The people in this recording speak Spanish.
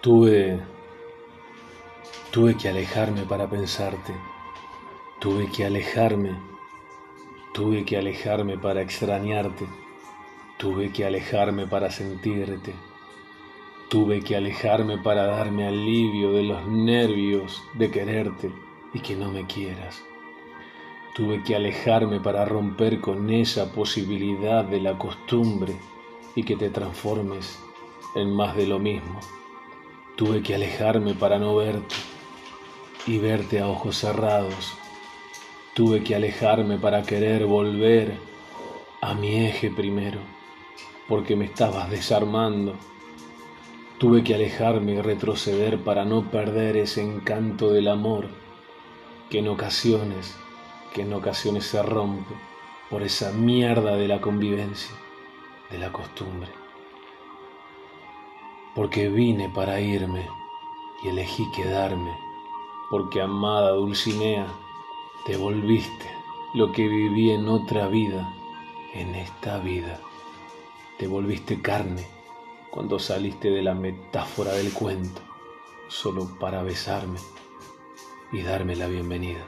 Tuve. Tuve que alejarme para pensarte. Tuve que alejarme. Tuve que alejarme para extrañarte. Tuve que alejarme para sentirte. Tuve que alejarme para darme alivio de los nervios de quererte y que no me quieras. Tuve que alejarme para romper con esa posibilidad de la costumbre y que te transformes en más de lo mismo. Tuve que alejarme para no verte y verte a ojos cerrados. Tuve que alejarme para querer volver a mi eje primero, porque me estabas desarmando. Tuve que alejarme y retroceder para no perder ese encanto del amor que en ocasiones, que en ocasiones se rompe por esa mierda de la convivencia, de la costumbre porque vine para irme y elegí quedarme, porque amada Dulcinea, te volviste lo que viví en otra vida, en esta vida. Te volviste carne cuando saliste de la metáfora del cuento, solo para besarme y darme la bienvenida.